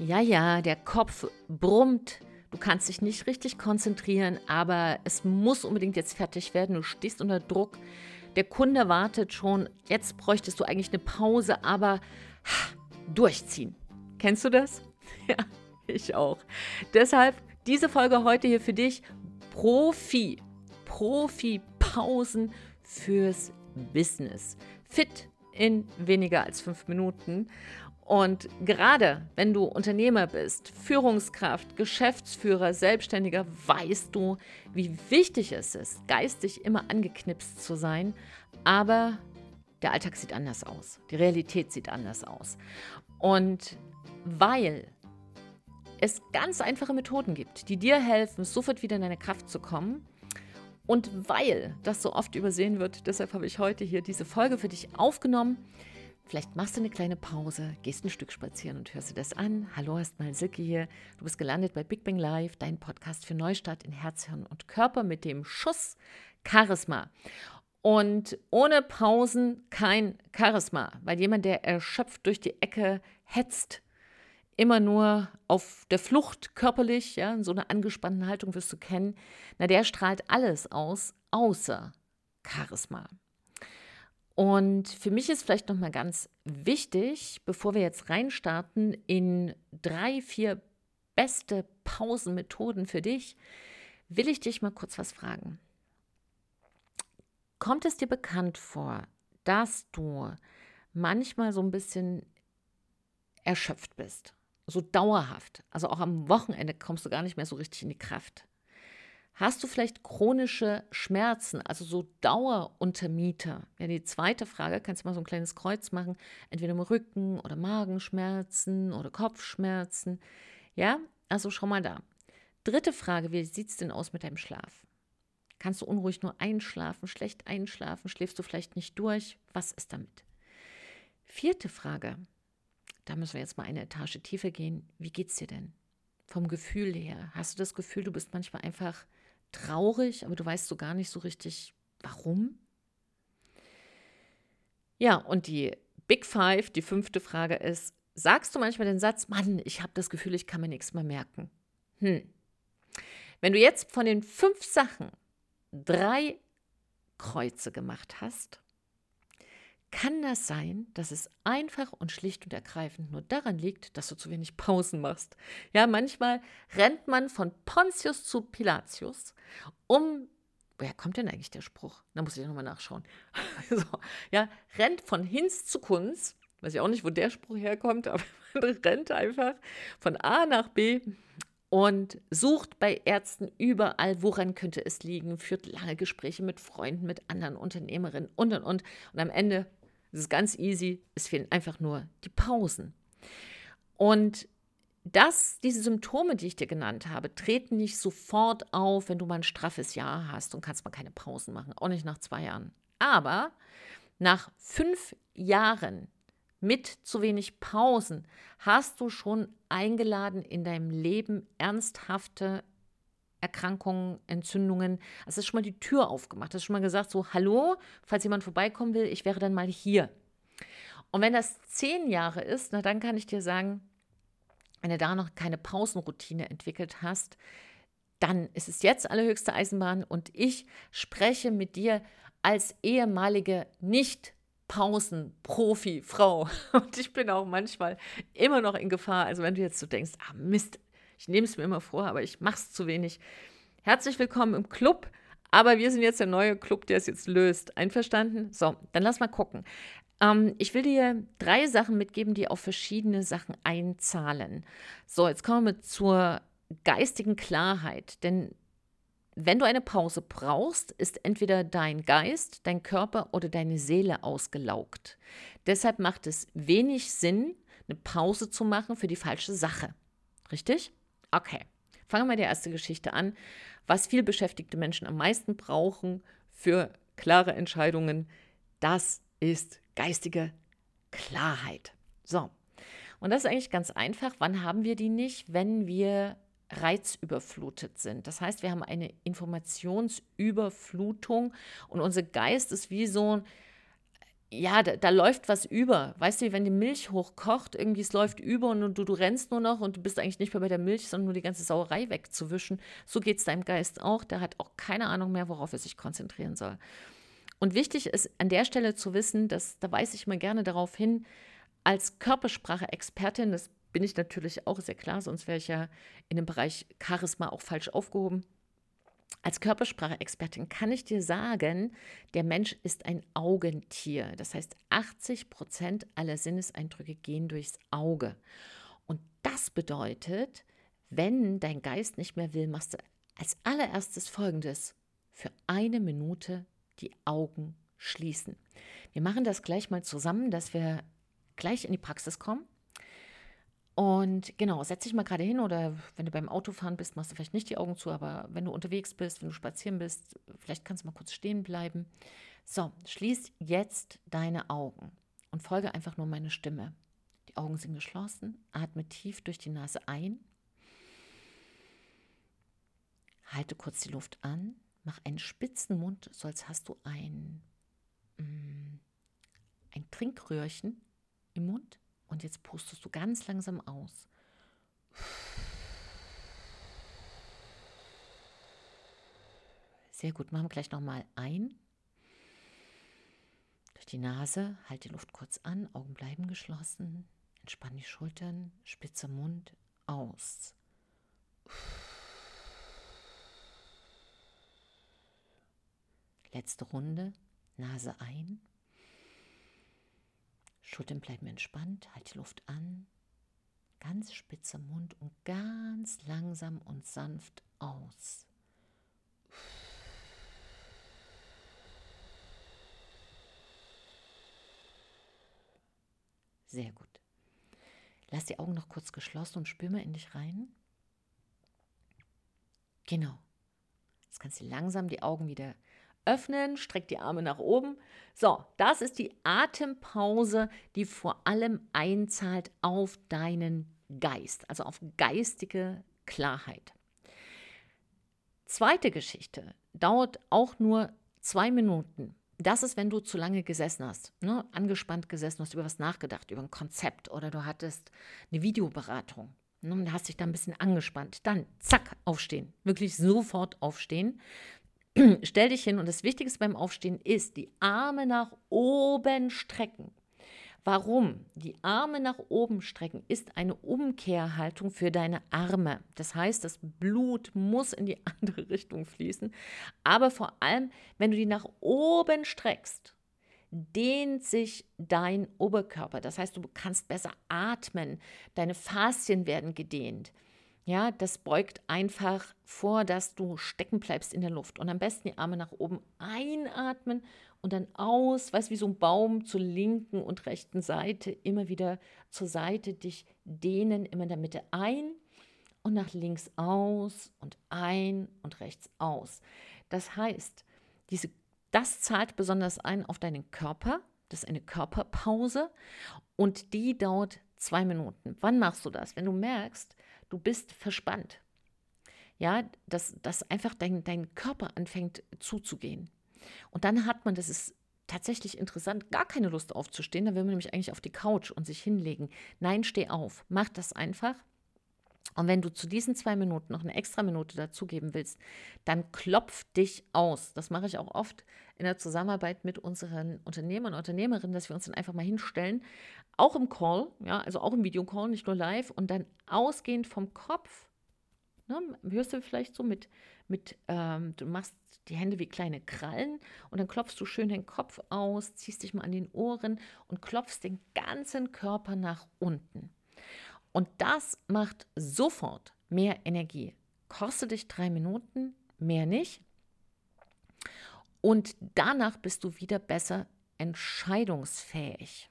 Ja, ja, der Kopf brummt. Du kannst dich nicht richtig konzentrieren, aber es muss unbedingt jetzt fertig werden. Du stehst unter Druck. Der Kunde wartet schon. Jetzt bräuchtest du eigentlich eine Pause, aber durchziehen. Kennst du das? Ja, ich auch. Deshalb diese Folge heute hier für dich. Profi. Profi-Pausen fürs Business. Fit in weniger als fünf Minuten. Und gerade wenn du Unternehmer bist, Führungskraft, Geschäftsführer, Selbstständiger, weißt du, wie wichtig es ist, geistig immer angeknipst zu sein. Aber der Alltag sieht anders aus. Die Realität sieht anders aus. Und weil es ganz einfache Methoden gibt, die dir helfen, sofort wieder in deine Kraft zu kommen, und weil das so oft übersehen wird, deshalb habe ich heute hier diese Folge für dich aufgenommen. Vielleicht machst du eine kleine Pause, gehst ein Stück spazieren und hörst dir das an. Hallo, erstmal Silke hier. Du bist gelandet bei Big Bang Live, dein Podcast für Neustart in Herz, Hirn und Körper mit dem Schuss Charisma. Und ohne Pausen kein Charisma, weil jemand, der erschöpft durch die Ecke hetzt, immer nur auf der Flucht körperlich, ja, in so einer angespannten Haltung wirst du kennen, na, der strahlt alles aus, außer Charisma. Und für mich ist vielleicht nochmal ganz wichtig, bevor wir jetzt reinstarten in drei, vier beste Pausenmethoden für dich, will ich dich mal kurz was fragen. Kommt es dir bekannt vor, dass du manchmal so ein bisschen erschöpft bist? so dauerhaft, also auch am Wochenende kommst du gar nicht mehr so richtig in die Kraft. Hast du vielleicht chronische Schmerzen, also so Daueruntermieter? Ja, die zweite Frage, kannst du mal so ein kleines Kreuz machen, entweder im Rücken oder Magenschmerzen oder Kopfschmerzen. Ja, also schau mal da. Dritte Frage, wie sieht es denn aus mit deinem Schlaf? Kannst du unruhig nur einschlafen, schlecht einschlafen, schläfst du vielleicht nicht durch? Was ist damit? Vierte Frage, da müssen wir jetzt mal eine Etage tiefer gehen. Wie geht's dir denn? Vom Gefühl her. Hast du das Gefühl, du bist manchmal einfach traurig, aber du weißt so gar nicht so richtig, warum? Ja, und die Big Five, die fünfte Frage ist, sagst du manchmal den Satz, Mann, ich habe das Gefühl, ich kann mir nichts mehr merken? Hm. Wenn du jetzt von den fünf Sachen drei Kreuze gemacht hast, kann das sein, dass es einfach und schlicht und ergreifend nur daran liegt, dass du zu wenig Pausen machst. Ja, manchmal rennt man von Pontius zu Pilatius, um woher kommt denn eigentlich der Spruch? Da muss ich nochmal nachschauen. so, ja, rennt von Hinz zu Kunz. Weiß ich auch nicht, wo der Spruch herkommt, aber man rennt einfach von A nach B und sucht bei Ärzten überall, woran könnte es liegen, führt lange Gespräche mit Freunden, mit anderen Unternehmerinnen und und und. Und am Ende es ist ganz easy. Es fehlen einfach nur die Pausen. Und das, diese Symptome, die ich dir genannt habe, treten nicht sofort auf, wenn du mal ein straffes Jahr hast und kannst mal keine Pausen machen, auch nicht nach zwei Jahren. Aber nach fünf Jahren mit zu wenig Pausen hast du schon eingeladen, in deinem Leben ernsthafte Erkrankungen, Entzündungen. Es ist schon mal die Tür aufgemacht. Es ist schon mal gesagt, so, hallo, falls jemand vorbeikommen will, ich wäre dann mal hier. Und wenn das zehn Jahre ist, na, dann kann ich dir sagen, wenn du da noch keine Pausenroutine entwickelt hast, dann ist es jetzt allerhöchste Eisenbahn und ich spreche mit dir als ehemalige nicht Pausen-Profi-Frau. Und ich bin auch manchmal immer noch in Gefahr. Also wenn du jetzt so denkst, ah Mist, ich nehme es mir immer vor, aber ich mache es zu wenig. Herzlich willkommen im Club. Aber wir sind jetzt der neue Club, der es jetzt löst. Einverstanden? So, dann lass mal gucken. Ähm, ich will dir drei Sachen mitgeben, die auf verschiedene Sachen einzahlen. So, jetzt kommen wir zur geistigen Klarheit. Denn wenn du eine Pause brauchst, ist entweder dein Geist, dein Körper oder deine Seele ausgelaugt. Deshalb macht es wenig Sinn, eine Pause zu machen für die falsche Sache. Richtig? Okay, fangen wir mit der ersten Geschichte an. Was viel beschäftigte Menschen am meisten brauchen für klare Entscheidungen, das ist geistige Klarheit. So, und das ist eigentlich ganz einfach. Wann haben wir die nicht? Wenn wir reizüberflutet sind. Das heißt, wir haben eine Informationsüberflutung und unser Geist ist wie so ja, da, da, läuft was über. Weißt du, wenn die Milch hochkocht, irgendwie es läuft über und du, du rennst nur noch und du bist eigentlich nicht mehr bei der Milch, sondern nur die ganze Sauerei wegzuwischen. So geht es deinem Geist auch. Der hat auch keine Ahnung mehr, worauf er sich konzentrieren soll. Und wichtig ist an der Stelle zu wissen, dass, da weise ich mal gerne darauf hin, als Körpersprache-Expertin, das bin ich natürlich auch sehr klar, sonst wäre ich ja in dem Bereich Charisma auch falsch aufgehoben. Als Körpersprache-Expertin kann ich dir sagen, der Mensch ist ein Augentier. Das heißt, 80 Prozent aller Sinneseindrücke gehen durchs Auge. Und das bedeutet, wenn dein Geist nicht mehr will, machst du als allererstes Folgendes. Für eine Minute die Augen schließen. Wir machen das gleich mal zusammen, dass wir gleich in die Praxis kommen. Und genau, setz dich mal gerade hin oder wenn du beim Autofahren bist, machst du vielleicht nicht die Augen zu, aber wenn du unterwegs bist, wenn du spazieren bist, vielleicht kannst du mal kurz stehen bleiben. So, schließ jetzt deine Augen und folge einfach nur meine Stimme. Die Augen sind geschlossen, atme tief durch die Nase ein, halte kurz die Luft an, mach einen spitzen Mund, so als hast du ein, mm, ein Trinkröhrchen im Mund und jetzt pustest du ganz langsam aus. Sehr gut, machen wir gleich nochmal ein. Durch die Nase, halt die Luft kurz an, Augen bleiben geschlossen, entspann die Schultern, spitze Mund, aus. Letzte Runde, Nase ein, Schultern bleiben entspannt, halt die Luft an, ganz spitzer Mund und ganz langsam und sanft aus. Sehr gut. Lass die Augen noch kurz geschlossen und spür mal in dich rein. Genau. Jetzt kannst du langsam die Augen wieder öffnen, streck die Arme nach oben. So, das ist die Atempause, die vor allem einzahlt auf deinen Geist, also auf geistige Klarheit. Zweite Geschichte dauert auch nur zwei Minuten. Das ist, wenn du zu lange gesessen hast, ne? angespannt gesessen hast, über was nachgedacht, über ein Konzept oder du hattest eine Videoberatung. Ne? Und hast dich da ein bisschen angespannt. Dann zack, aufstehen. Wirklich sofort aufstehen. stell dich hin und das Wichtigste beim Aufstehen ist, die Arme nach oben strecken. Warum? Die Arme nach oben strecken ist eine Umkehrhaltung für deine Arme. Das heißt, das Blut muss in die andere Richtung fließen. Aber vor allem, wenn du die nach oben streckst, dehnt sich dein Oberkörper. Das heißt, du kannst besser atmen. Deine Faszien werden gedehnt. Ja, das beugt einfach vor, dass du stecken bleibst in der Luft. Und am besten die Arme nach oben einatmen und dann aus, weißt wie so ein Baum zur linken und rechten Seite, immer wieder zur Seite dich dehnen, immer in der Mitte ein und nach links aus und ein und rechts aus. Das heißt, diese, das zahlt besonders ein auf deinen Körper. Das ist eine Körperpause und die dauert zwei Minuten. Wann machst du das? Wenn du merkst, du bist verspannt. Ja, dass, dass einfach dein, dein Körper anfängt zuzugehen. Und dann hat man, das ist tatsächlich interessant, gar keine Lust aufzustehen. Da will man nämlich eigentlich auf die Couch und sich hinlegen. Nein, steh auf. Mach das einfach. Und wenn du zu diesen zwei Minuten noch eine extra Minute dazugeben willst, dann klopf dich aus. Das mache ich auch oft in der Zusammenarbeit mit unseren Unternehmern und Unternehmerinnen, dass wir uns dann einfach mal hinstellen, auch im Call, ja, also auch im Videocall, nicht nur live, und dann ausgehend vom Kopf, ne, hörst du vielleicht so mit, mit ähm, du machst die Hände wie kleine Krallen und dann klopfst du schön den Kopf aus, ziehst dich mal an den Ohren und klopfst den ganzen Körper nach unten. Und das macht sofort mehr Energie. Kostet dich drei Minuten, mehr nicht. Und danach bist du wieder besser entscheidungsfähig.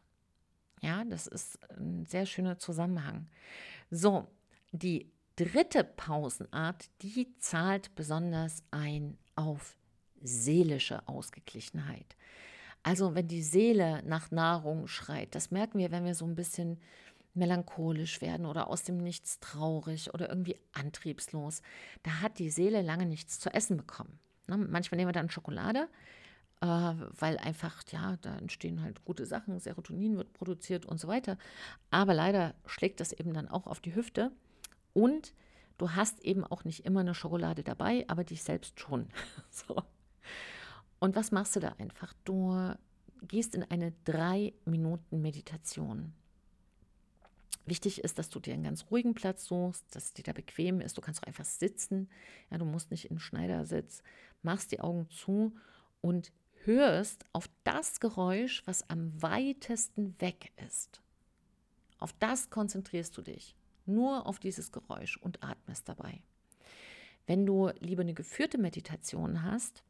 Ja, das ist ein sehr schöner Zusammenhang. So, die dritte Pausenart, die zahlt besonders ein auf seelische Ausgeglichenheit. Also wenn die Seele nach Nahrung schreit, das merken wir, wenn wir so ein bisschen melancholisch werden oder aus dem Nichts traurig oder irgendwie antriebslos. Da hat die Seele lange nichts zu essen bekommen. Ne? Manchmal nehmen wir dann Schokolade äh, weil einfach, ja, da entstehen halt gute Sachen, Serotonin wird produziert und so weiter. Aber leider schlägt das eben dann auch auf die Hüfte und du hast eben auch nicht immer eine Schokolade dabei, aber dich selbst schon. so. Und was machst du da einfach? Du gehst in eine drei Minuten Meditation. Wichtig ist, dass du dir einen ganz ruhigen Platz suchst, dass es dir da bequem ist. Du kannst auch einfach sitzen. Ja, du musst nicht in Schneidersitz. Machst die Augen zu und hörst auf das Geräusch, was am weitesten weg ist. Auf das konzentrierst du dich. Nur auf dieses Geräusch und atmest dabei. Wenn du lieber eine geführte Meditation hast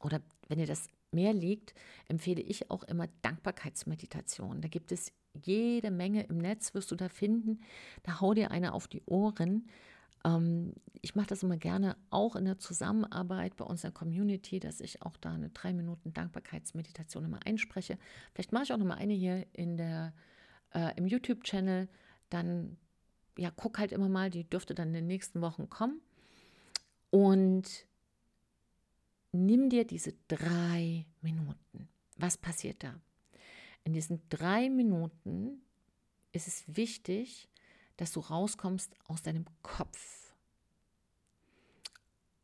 oder wenn dir das mehr liegt, empfehle ich auch immer Dankbarkeitsmeditation. Da gibt es jede Menge im Netz, wirst du da finden. Da hau dir eine auf die Ohren. Ähm, ich mache das immer gerne auch in der Zusammenarbeit bei unserer Community, dass ich auch da eine drei Minuten Dankbarkeitsmeditation immer einspreche. Vielleicht mache ich auch noch mal eine hier in der, äh, im YouTube-Channel. Dann ja, guck halt immer mal, die dürfte dann in den nächsten Wochen kommen. Und nimm dir diese drei Minuten. Was passiert da? In diesen drei Minuten ist es wichtig, dass du rauskommst aus deinem Kopf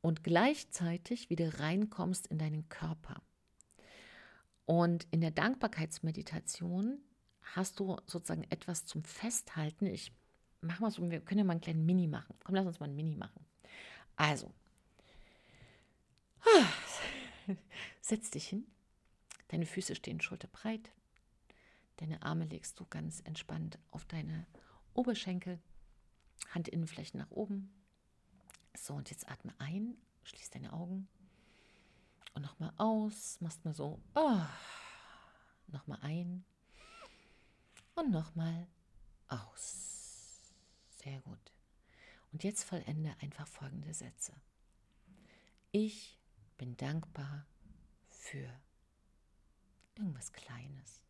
und gleichzeitig wieder reinkommst in deinen Körper. Und in der Dankbarkeitsmeditation hast du sozusagen etwas zum Festhalten. Ich mache mal so, wir können ja mal einen kleinen Mini machen. Komm, lass uns mal ein Mini machen. Also, setz dich hin. Deine Füße stehen schulterbreit. Deine Arme legst du ganz entspannt auf deine Oberschenkel, Handinnenflächen nach oben. So, und jetzt atme ein, schließ deine Augen und nochmal aus. Machst mal so, oh, nochmal ein und nochmal aus. Sehr gut. Und jetzt vollende einfach folgende Sätze. Ich bin dankbar für irgendwas Kleines.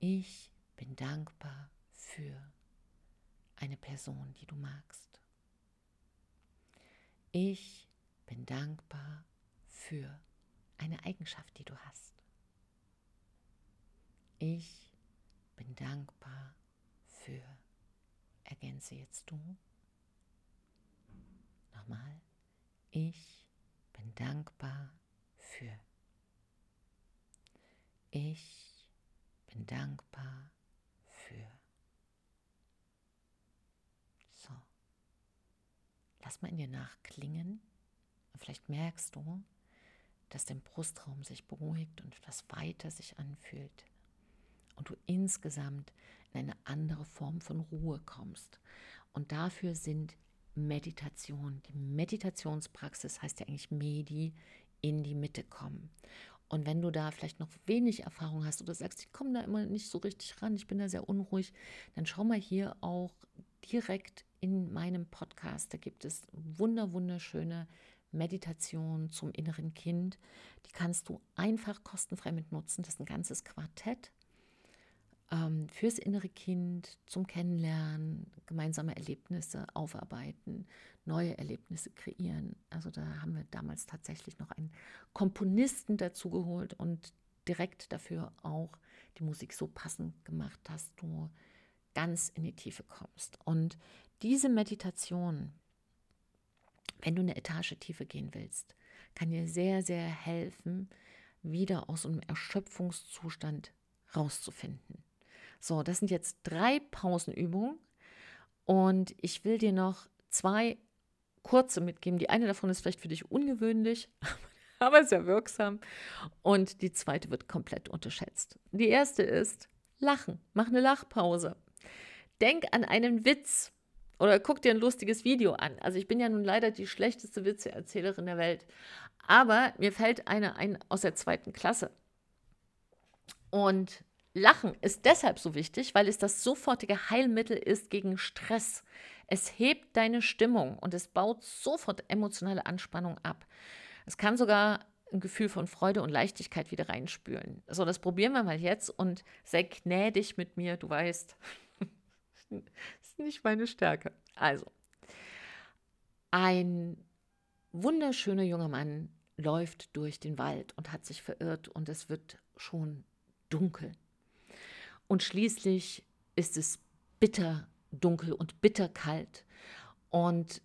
Ich bin dankbar für eine Person, die du magst. Ich bin dankbar für eine Eigenschaft, die du hast. Ich bin dankbar für, ergänze jetzt du. Nochmal, ich bin dankbar für. Ich bin dankbar für. So. Lass mal in dir nachklingen. vielleicht merkst du, dass dein Brustraum sich beruhigt und etwas weiter sich anfühlt. Und du insgesamt in eine andere Form von Ruhe kommst. Und dafür sind Meditation. Die Meditationspraxis heißt ja eigentlich Medi, in die Mitte kommen. Und wenn du da vielleicht noch wenig Erfahrung hast oder sagst, ich komme da immer nicht so richtig ran, ich bin da sehr unruhig, dann schau mal hier auch direkt in meinem Podcast. Da gibt es wunder, wunderschöne Meditationen zum inneren Kind. Die kannst du einfach kostenfrei mit nutzen. Das ist ein ganzes Quartett ähm, fürs innere Kind, zum Kennenlernen, gemeinsame Erlebnisse aufarbeiten, neue Erlebnisse kreieren. Also da haben wir damals tatsächlich noch einen Komponisten dazu geholt und direkt dafür auch die Musik so passend gemacht, dass du ganz in die Tiefe kommst. Und diese Meditation, wenn du eine Etage tiefer gehen willst, kann dir sehr, sehr helfen, wieder aus einem Erschöpfungszustand rauszufinden. So, das sind jetzt drei Pausenübungen und ich will dir noch zwei kurze mitgeben. Die eine davon ist vielleicht für dich ungewöhnlich, aber sehr wirksam. Und die zweite wird komplett unterschätzt. Die erste ist Lachen. Mach eine Lachpause. Denk an einen Witz oder guck dir ein lustiges Video an. Also ich bin ja nun leider die schlechteste Witzeerzählerin der Welt. Aber mir fällt eine ein aus der zweiten Klasse. Und Lachen ist deshalb so wichtig, weil es das sofortige Heilmittel ist gegen Stress. Es hebt deine Stimmung und es baut sofort emotionale Anspannung ab. Es kann sogar ein Gefühl von Freude und Leichtigkeit wieder reinspülen. So, das probieren wir mal jetzt und sei gnädig mit mir, du weißt, das ist nicht meine Stärke. Also, ein wunderschöner junger Mann läuft durch den Wald und hat sich verirrt und es wird schon dunkel. Und schließlich ist es bitter dunkel und bitter kalt und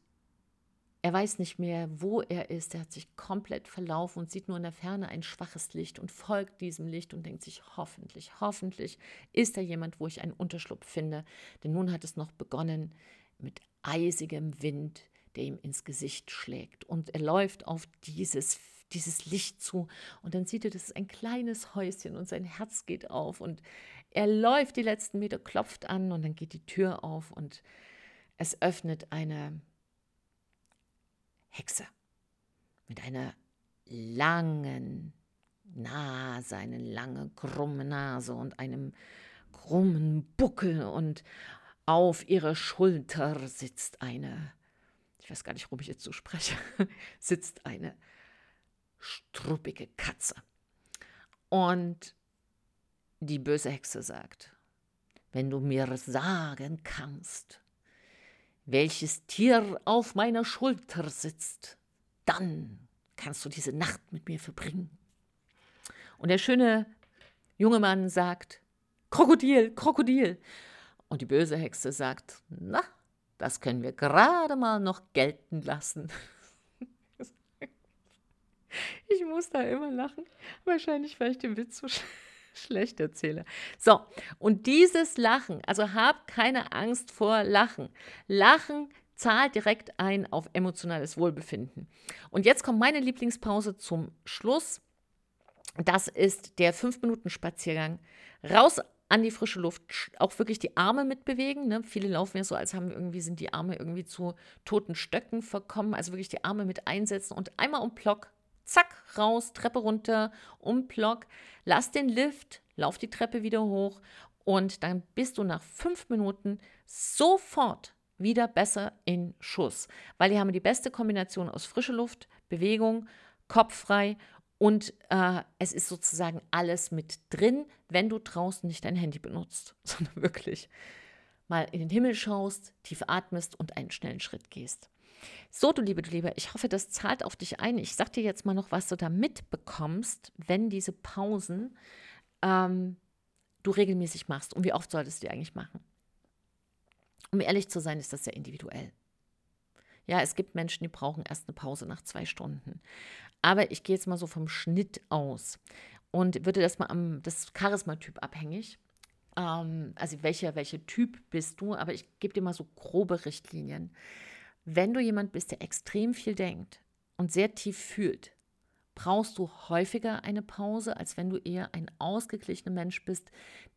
er weiß nicht mehr, wo er ist. Er hat sich komplett verlaufen und sieht nur in der Ferne ein schwaches Licht und folgt diesem Licht und denkt sich, hoffentlich, hoffentlich ist da jemand, wo ich einen Unterschlupf finde. Denn nun hat es noch begonnen mit eisigem Wind, der ihm ins Gesicht schlägt. Und er läuft auf dieses, dieses Licht zu und dann sieht er, das ist ein kleines Häuschen und sein Herz geht auf und er läuft die letzten Meter, klopft an und dann geht die Tür auf und es öffnet eine Hexe mit einer langen Nase, eine lange krumme Nase und einem krummen Buckel und auf ihrer Schulter sitzt eine, ich weiß gar nicht, warum ich jetzt so spreche, sitzt eine struppige Katze. Und die böse Hexe sagt, wenn du mir sagen kannst, welches Tier auf meiner Schulter sitzt, dann kannst du diese Nacht mit mir verbringen. Und der schöne junge Mann sagt, Krokodil, Krokodil. Und die böse Hexe sagt, na, das können wir gerade mal noch gelten lassen. Ich muss da immer lachen. Wahrscheinlich, weil ich den Witz so schlecht erzähle. So, und dieses Lachen, also hab keine Angst vor Lachen. Lachen zahlt direkt ein auf emotionales Wohlbefinden. Und jetzt kommt meine Lieblingspause zum Schluss. Das ist der 5-Minuten-Spaziergang. Raus an die frische Luft, auch wirklich die Arme mitbewegen. Ne? Viele laufen ja so, als haben irgendwie, sind die Arme irgendwie zu toten Stöcken verkommen. Also wirklich die Arme mit einsetzen und einmal um Block zack, raus, Treppe runter, um Block, lass den Lift, lauf die Treppe wieder hoch und dann bist du nach fünf Minuten sofort wieder besser in Schuss, weil die haben die beste Kombination aus frischer Luft, Bewegung, Kopf frei und äh, es ist sozusagen alles mit drin, wenn du draußen nicht dein Handy benutzt, sondern wirklich mal in den Himmel schaust, tief atmest und einen schnellen Schritt gehst. So, du Liebe, du Liebe, ich hoffe, das zahlt auf dich ein. Ich sag dir jetzt mal noch, was du da mitbekommst, wenn diese Pausen ähm, du regelmäßig machst. Und wie oft solltest du die eigentlich machen? Um ehrlich zu sein, ist das sehr individuell. Ja, es gibt Menschen, die brauchen erst eine Pause nach zwei Stunden. Aber ich gehe jetzt mal so vom Schnitt aus und würde das mal am das Charismatyp abhängig. Ähm, also welcher welche Typ bist du? Aber ich gebe dir mal so grobe Richtlinien. Wenn du jemand bist, der extrem viel denkt und sehr tief fühlt, brauchst du häufiger eine Pause, als wenn du eher ein ausgeglichener Mensch bist,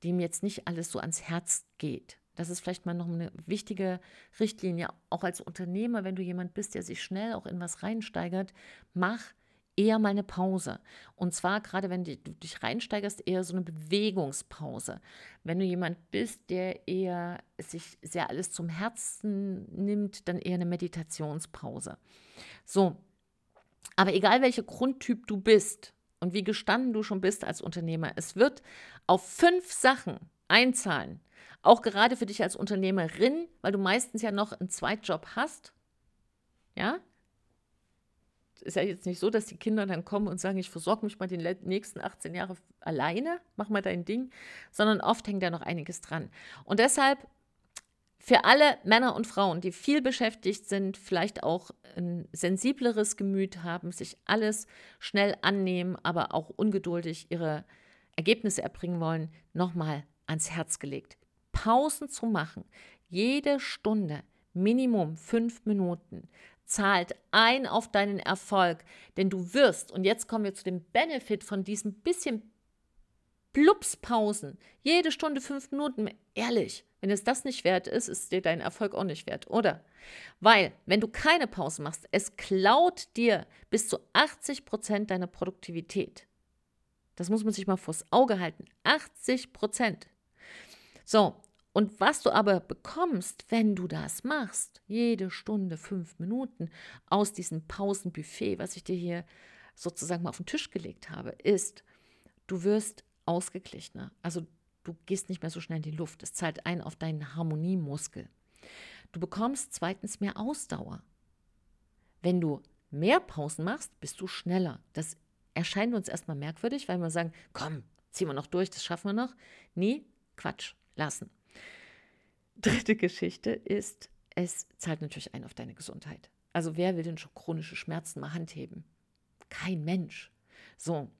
dem jetzt nicht alles so ans Herz geht. Das ist vielleicht mal noch eine wichtige Richtlinie, auch als Unternehmer, wenn du jemand bist, der sich schnell auch in was reinsteigert, mach eher mal eine Pause. Und zwar gerade, wenn du dich reinsteigerst, eher so eine Bewegungspause. Wenn du jemand bist, der eher sich sehr alles zum Herzen nimmt, dann eher eine Meditationspause. So, aber egal welcher Grundtyp du bist und wie gestanden du schon bist als Unternehmer, es wird auf fünf Sachen einzahlen. Auch gerade für dich als Unternehmerin, weil du meistens ja noch einen Zweitjob hast. Ja, ist ja jetzt nicht so, dass die Kinder dann kommen und sagen, ich versorge mich mal die nächsten 18 Jahre alleine, mach mal dein Ding, sondern oft hängt da noch einiges dran. Und deshalb für alle Männer und Frauen, die viel beschäftigt sind, vielleicht auch ein sensibleres Gemüt haben, sich alles schnell annehmen, aber auch ungeduldig ihre Ergebnisse erbringen wollen, nochmal ans Herz gelegt. Pausen zu machen, jede Stunde, Minimum fünf Minuten, zahlt ein auf deinen Erfolg, denn du wirst, und jetzt kommen wir zu dem Benefit von diesen bisschen Plupspausen, jede Stunde fünf Minuten, ehrlich, wenn es das nicht wert ist, ist dir dein Erfolg auch nicht wert, oder? Weil, wenn du keine Pause machst, es klaut dir bis zu 80 Prozent deiner Produktivität. Das muss man sich mal vors Auge halten. 80 Prozent. So, und was du aber bekommst, wenn du das machst, jede Stunde fünf Minuten aus diesem Pausenbuffet, was ich dir hier sozusagen mal auf den Tisch gelegt habe, ist, du wirst ausgeglichener. Also du gehst nicht mehr so schnell in die Luft. Es zahlt ein auf deinen Harmoniemuskel. Du bekommst zweitens mehr Ausdauer. Wenn du mehr Pausen machst, bist du schneller. Das erscheint uns erstmal merkwürdig, weil wir sagen, komm, ziehen wir noch durch, das schaffen wir noch. Nee, Quatsch, lassen. Dritte Geschichte ist, es zahlt natürlich ein auf deine Gesundheit. Also wer will denn schon chronische Schmerzen mal handheben? Kein Mensch. So,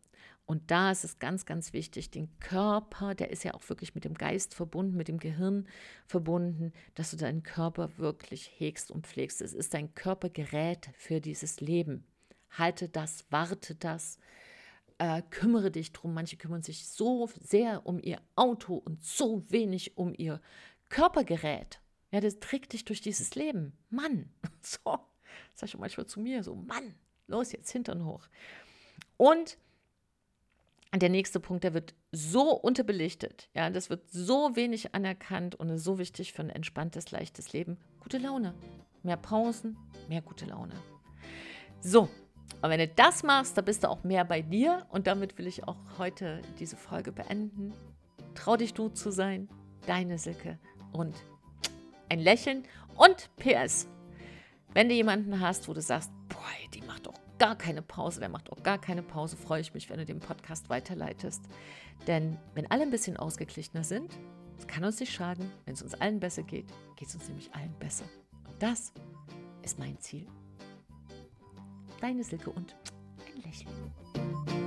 und da ist es ganz, ganz wichtig, den Körper, der ist ja auch wirklich mit dem Geist verbunden, mit dem Gehirn verbunden, dass du deinen Körper wirklich hegst und pflegst. Es ist dein Körpergerät für dieses Leben. Halte das, warte das, äh, kümmere dich drum. Manche kümmern sich so sehr um ihr Auto und so wenig um ihr Körpergerät. Ja, das trägt dich durch dieses Leben. Mann, so, sag ich manchmal zu mir so, Mann, los jetzt Hintern hoch. Und der nächste Punkt, der wird so unterbelichtet. Ja, das wird so wenig anerkannt und ist so wichtig für ein entspanntes, leichtes Leben. Gute Laune. Mehr Pausen, mehr gute Laune. So, und wenn du das machst, da bist du auch mehr bei dir. Und damit will ich auch heute diese Folge beenden. Trau dich du zu sein. Deine Silke. Und ein Lächeln. Und PS. Wenn du jemanden hast, wo du sagst, boah, die macht doch gar keine Pause, der macht auch gar keine Pause, freue ich mich, wenn du den Podcast weiterleitest. Denn wenn alle ein bisschen ausgeglichener sind, es kann uns nicht schaden, wenn es uns allen besser geht, geht es uns nämlich allen besser. Und das ist mein Ziel. Deine Silke und ein Lächeln.